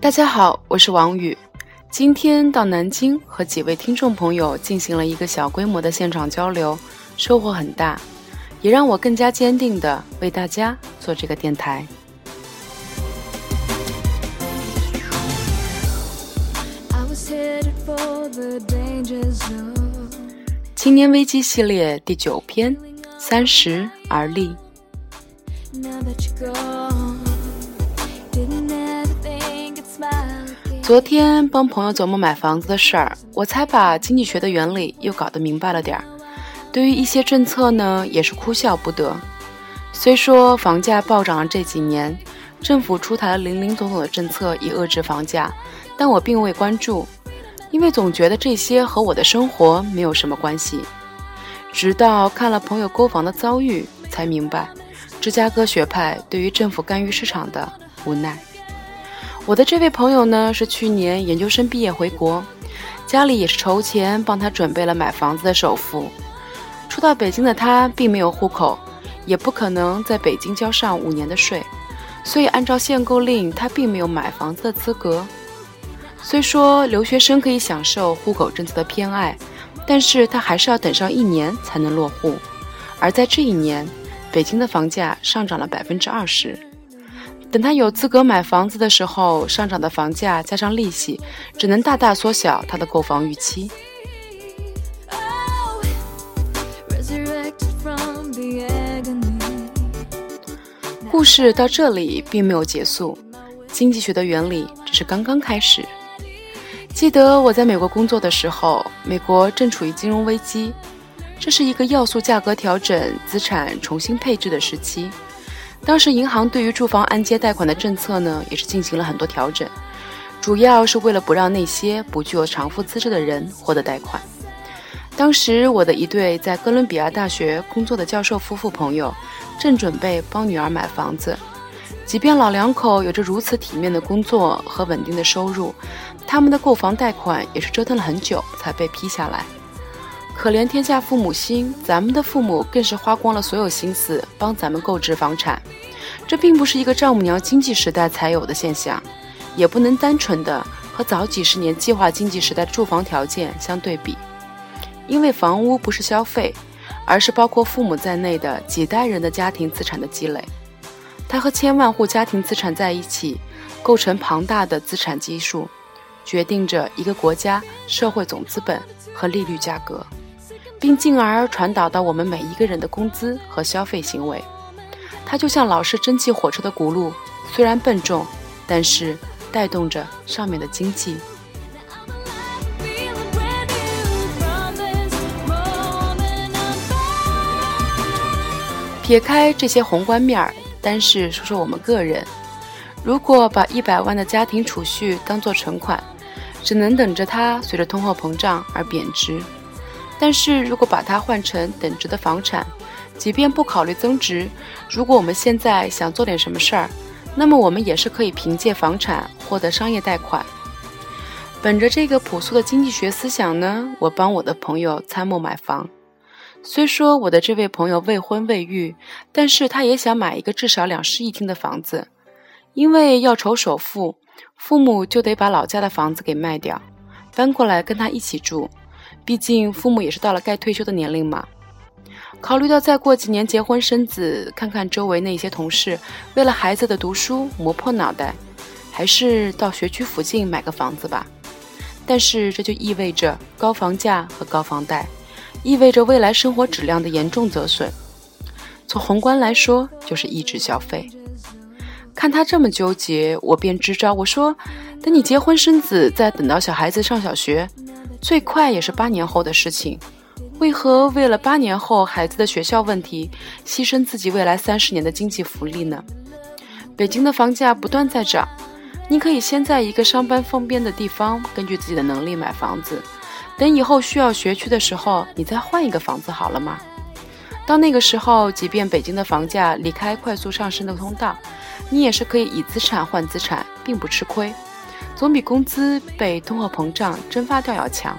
大家好，我是王宇，今天到南京和几位听众朋友进行了一个小规模的现场交流，收获很大，也让我更加坚定的为大家做这个电台。青年危机系列第九篇：三十而立。昨天帮朋友琢磨买房子的事儿，我才把经济学的原理又搞得明白了点儿。对于一些政策呢，也是哭笑不得。虽说房价暴涨了这几年，政府出台了林林总总的政策以遏制房价，但我并未关注，因为总觉得这些和我的生活没有什么关系。直到看了朋友购房的遭遇，才明白芝加哥学派对于政府干预市场的无奈。我的这位朋友呢，是去年研究生毕业回国，家里也是筹钱帮他准备了买房子的首付。初到北京的他并没有户口，也不可能在北京交上五年的税，所以按照限购令，他并没有买房子的资格。虽说留学生可以享受户口政策的偏爱，但是他还是要等上一年才能落户。而在这一年，北京的房价上涨了百分之二十。等他有资格买房子的时候，上涨的房价加上利息，只能大大缩小他的购房预期。故事到这里并没有结束，经济学的原理只是刚刚开始。记得我在美国工作的时候，美国正处于金融危机，这是一个要素价格调整、资产重新配置的时期。当时银行对于住房按揭贷款的政策呢，也是进行了很多调整，主要是为了不让那些不具有偿付资质的人获得贷款。当时我的一对在哥伦比亚大学工作的教授夫妇朋友，正准备帮女儿买房子。即便老两口有着如此体面的工作和稳定的收入，他们的购房贷款也是折腾了很久才被批下来。可怜天下父母心，咱们的父母更是花光了所有心思帮咱们购置房产，这并不是一个丈母娘经济时代才有的现象，也不能单纯的和早几十年计划经济时代的住房条件相对比，因为房屋不是消费，而是包括父母在内的几代人的家庭资产的积累，它和千万户家庭资产在一起，构成庞大的资产基数，决定着一个国家社会总资本和利率价格。并进而传导到我们每一个人的工资和消费行为，它就像老式蒸汽火车的轱辘，虽然笨重，但是带动着上面的经济。撇开这些宏观面儿，单是说说我们个人，如果把一百万的家庭储蓄当做存款，只能等着它随着通货膨胀而贬值。但是如果把它换成等值的房产，即便不考虑增值，如果我们现在想做点什么事儿，那么我们也是可以凭借房产获得商业贷款。本着这个朴素的经济学思想呢，我帮我的朋友参谋买房。虽说我的这位朋友未婚未育，但是他也想买一个至少两室一厅的房子，因为要筹首付，父母就得把老家的房子给卖掉，搬过来跟他一起住。毕竟父母也是到了该退休的年龄嘛。考虑到再过几年结婚生子，看看周围那些同事为了孩子的读书磨破脑袋，还是到学区附近买个房子吧。但是这就意味着高房价和高房贷，意味着未来生活质量的严重折损。从宏观来说，就是抑制消费。看他这么纠结，我便支招，我说：等你结婚生子，再等到小孩子上小学。最快也是八年后的事情，为何为了八年后孩子的学校问题，牺牲自己未来三十年的经济福利呢？北京的房价不断在涨，你可以先在一个上班方便的地方，根据自己的能力买房子，等以后需要学区的时候，你再换一个房子好了吗？到那个时候，即便北京的房价离开快速上升的通道，你也是可以以资产换资产，并不吃亏。总比工资被通货膨胀蒸发掉要强。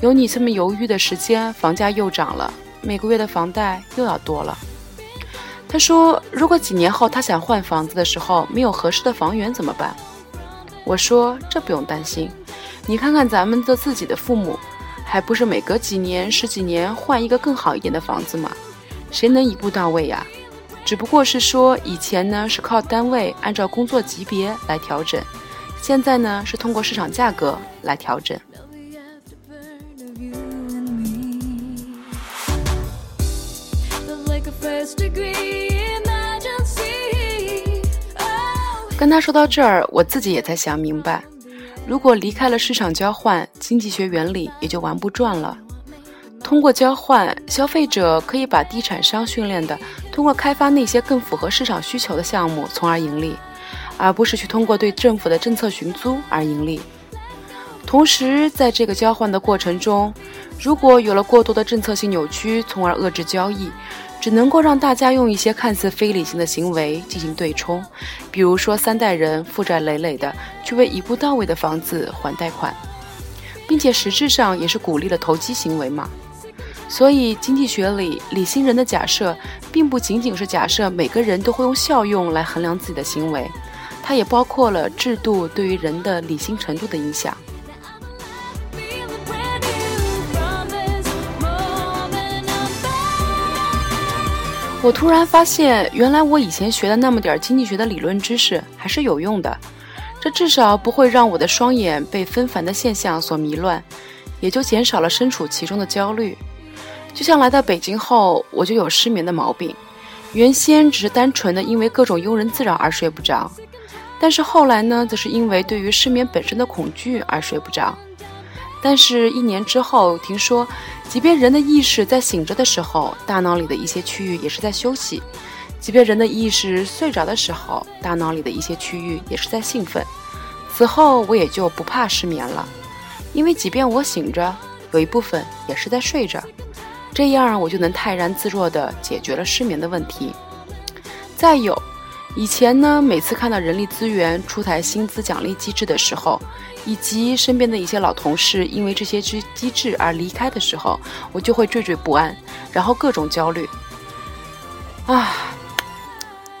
有你这么犹豫的时间，房价又涨了，每个月的房贷又要多了。他说：“如果几年后他想换房子的时候没有合适的房源怎么办？”我说这不用担心，你看看咱们的自己的父母，还不是每隔几年、十几年换一个更好一点的房子吗？谁能一步到位呀？只不过是说以前呢是靠单位按照工作级别来调整，现在呢是通过市场价格来调整。跟他说到这儿，我自己也才想明白，如果离开了市场交换，经济学原理也就玩不转了。通过交换，消费者可以把地产商训练的，通过开发那些更符合市场需求的项目，从而盈利，而不是去通过对政府的政策寻租而盈利。同时，在这个交换的过程中，如果有了过多的政策性扭曲，从而遏制交易，只能够让大家用一些看似非理性的行为进行对冲，比如说三代人负债累累的去为一步到位的房子还贷款，并且实质上也是鼓励了投机行为嘛。所以，经济学里理性人的假设，并不仅仅是假设每个人都会用效用来衡量自己的行为，它也包括了制度对于人的理性程度的影响。我突然发现，原来我以前学的那么点经济学的理论知识还是有用的，这至少不会让我的双眼被纷繁的现象所迷乱，也就减少了身处其中的焦虑。就像来到北京后，我就有失眠的毛病。原先只是单纯的因为各种庸人自扰而睡不着，但是后来呢，则是因为对于失眠本身的恐惧而睡不着。但是，一年之后，听说，即便人的意识在醒着的时候，大脑里的一些区域也是在休息；即便人的意识睡着的时候，大脑里的一些区域也是在兴奋。此后，我也就不怕失眠了，因为即便我醒着，有一部分也是在睡着。这样我就能泰然自若地解决了失眠的问题。再有，以前呢，每次看到人力资源出台薪资奖励机制的时候，以及身边的一些老同事因为这些机机制而离开的时候，我就会惴惴不安，然后各种焦虑。啊！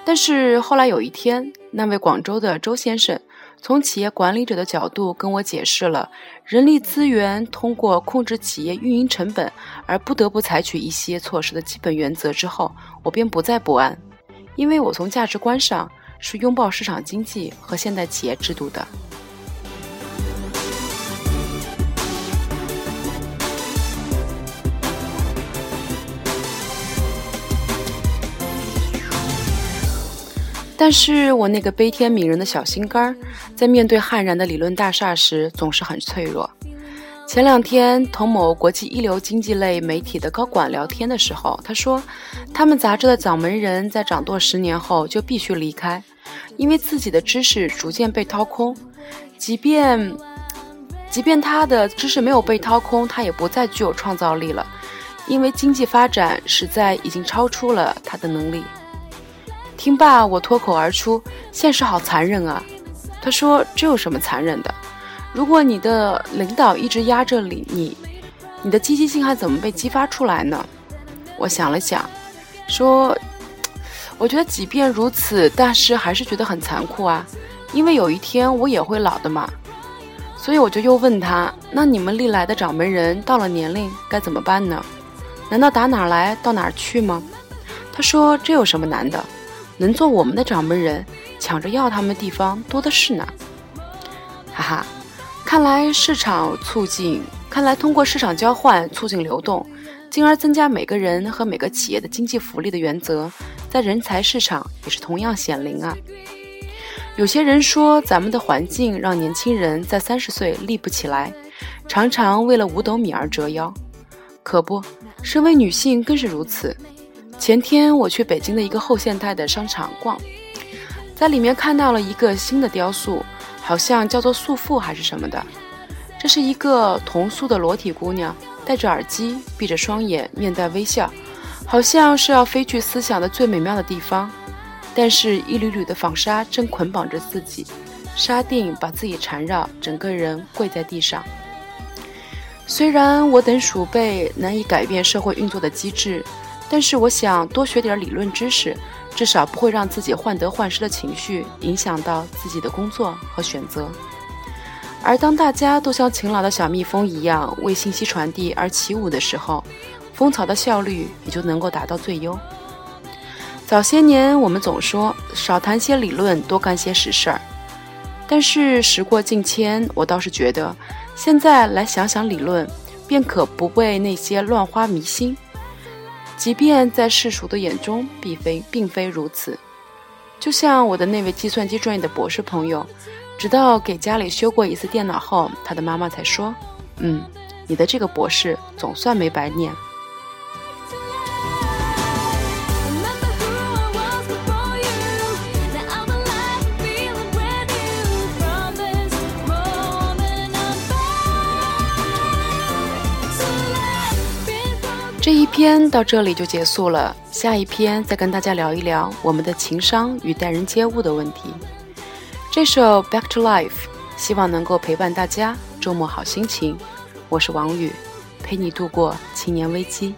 但是后来有一天，那位广州的周先生。从企业管理者的角度跟我解释了人力资源通过控制企业运营成本而不得不采取一些措施的基本原则之后，我便不再不安，因为我从价值观上是拥抱市场经济和现代企业制度的。但是我那个悲天悯人的小心肝儿，在面对悍然的理论大厦时，总是很脆弱。前两天同某国际一流经济类媒体的高管聊天的时候，他说，他们杂志的掌门人在掌舵十年后就必须离开，因为自己的知识逐渐被掏空。即便，即便他的知识没有被掏空，他也不再具有创造力了，因为经济发展实在已经超出了他的能力。听罢，我脱口而出：“现实好残忍啊！”他说：“这有什么残忍的？如果你的领导一直压着你，你，你的积极性还怎么被激发出来呢？”我想了想，说：“我觉得即便如此，大师还是觉得很残酷啊，因为有一天我也会老的嘛。”所以我就又问他：“那你们历来的掌门人到了年龄该怎么办呢？难道打哪儿来到哪儿去吗？”他说：“这有什么难的？”能做我们的掌门人，抢着要他们的地方多的是呢。哈哈，看来市场促进，看来通过市场交换促进流动，进而增加每个人和每个企业的经济福利的原则，在人才市场也是同样显灵啊。有些人说咱们的环境让年轻人在三十岁立不起来，常常为了五斗米而折腰。可不，身为女性更是如此。前天我去北京的一个后现代的商场逛，在里面看到了一个新的雕塑，好像叫做素妇还是什么的。这是一个同素的裸体姑娘，戴着耳机，闭着双眼，面带微笑，好像是要飞去思想的最美妙的地方。但是，一缕缕的纺纱正捆绑着自己，纱锭把自己缠绕，整个人跪在地上。虽然我等鼠辈难以改变社会运作的机制。但是我想多学点理论知识，至少不会让自己患得患失的情绪影响到自己的工作和选择。而当大家都像勤劳的小蜜蜂一样为信息传递而起舞的时候，蜂巢的效率也就能够达到最优。早些年我们总说少谈些理论，多干些实事儿，但是时过境迁，我倒是觉得现在来想想理论，便可不为那些乱花迷心。即便在世俗的眼中，并非并非如此。就像我的那位计算机专业的博士朋友，直到给家里修过一次电脑后，他的妈妈才说：“嗯，你的这个博士总算没白念。”这一篇到这里就结束了，下一篇再跟大家聊一聊我们的情商与待人接物的问题。这首《Back to Life》希望能够陪伴大家周末好心情。我是王宇，陪你度过青年危机。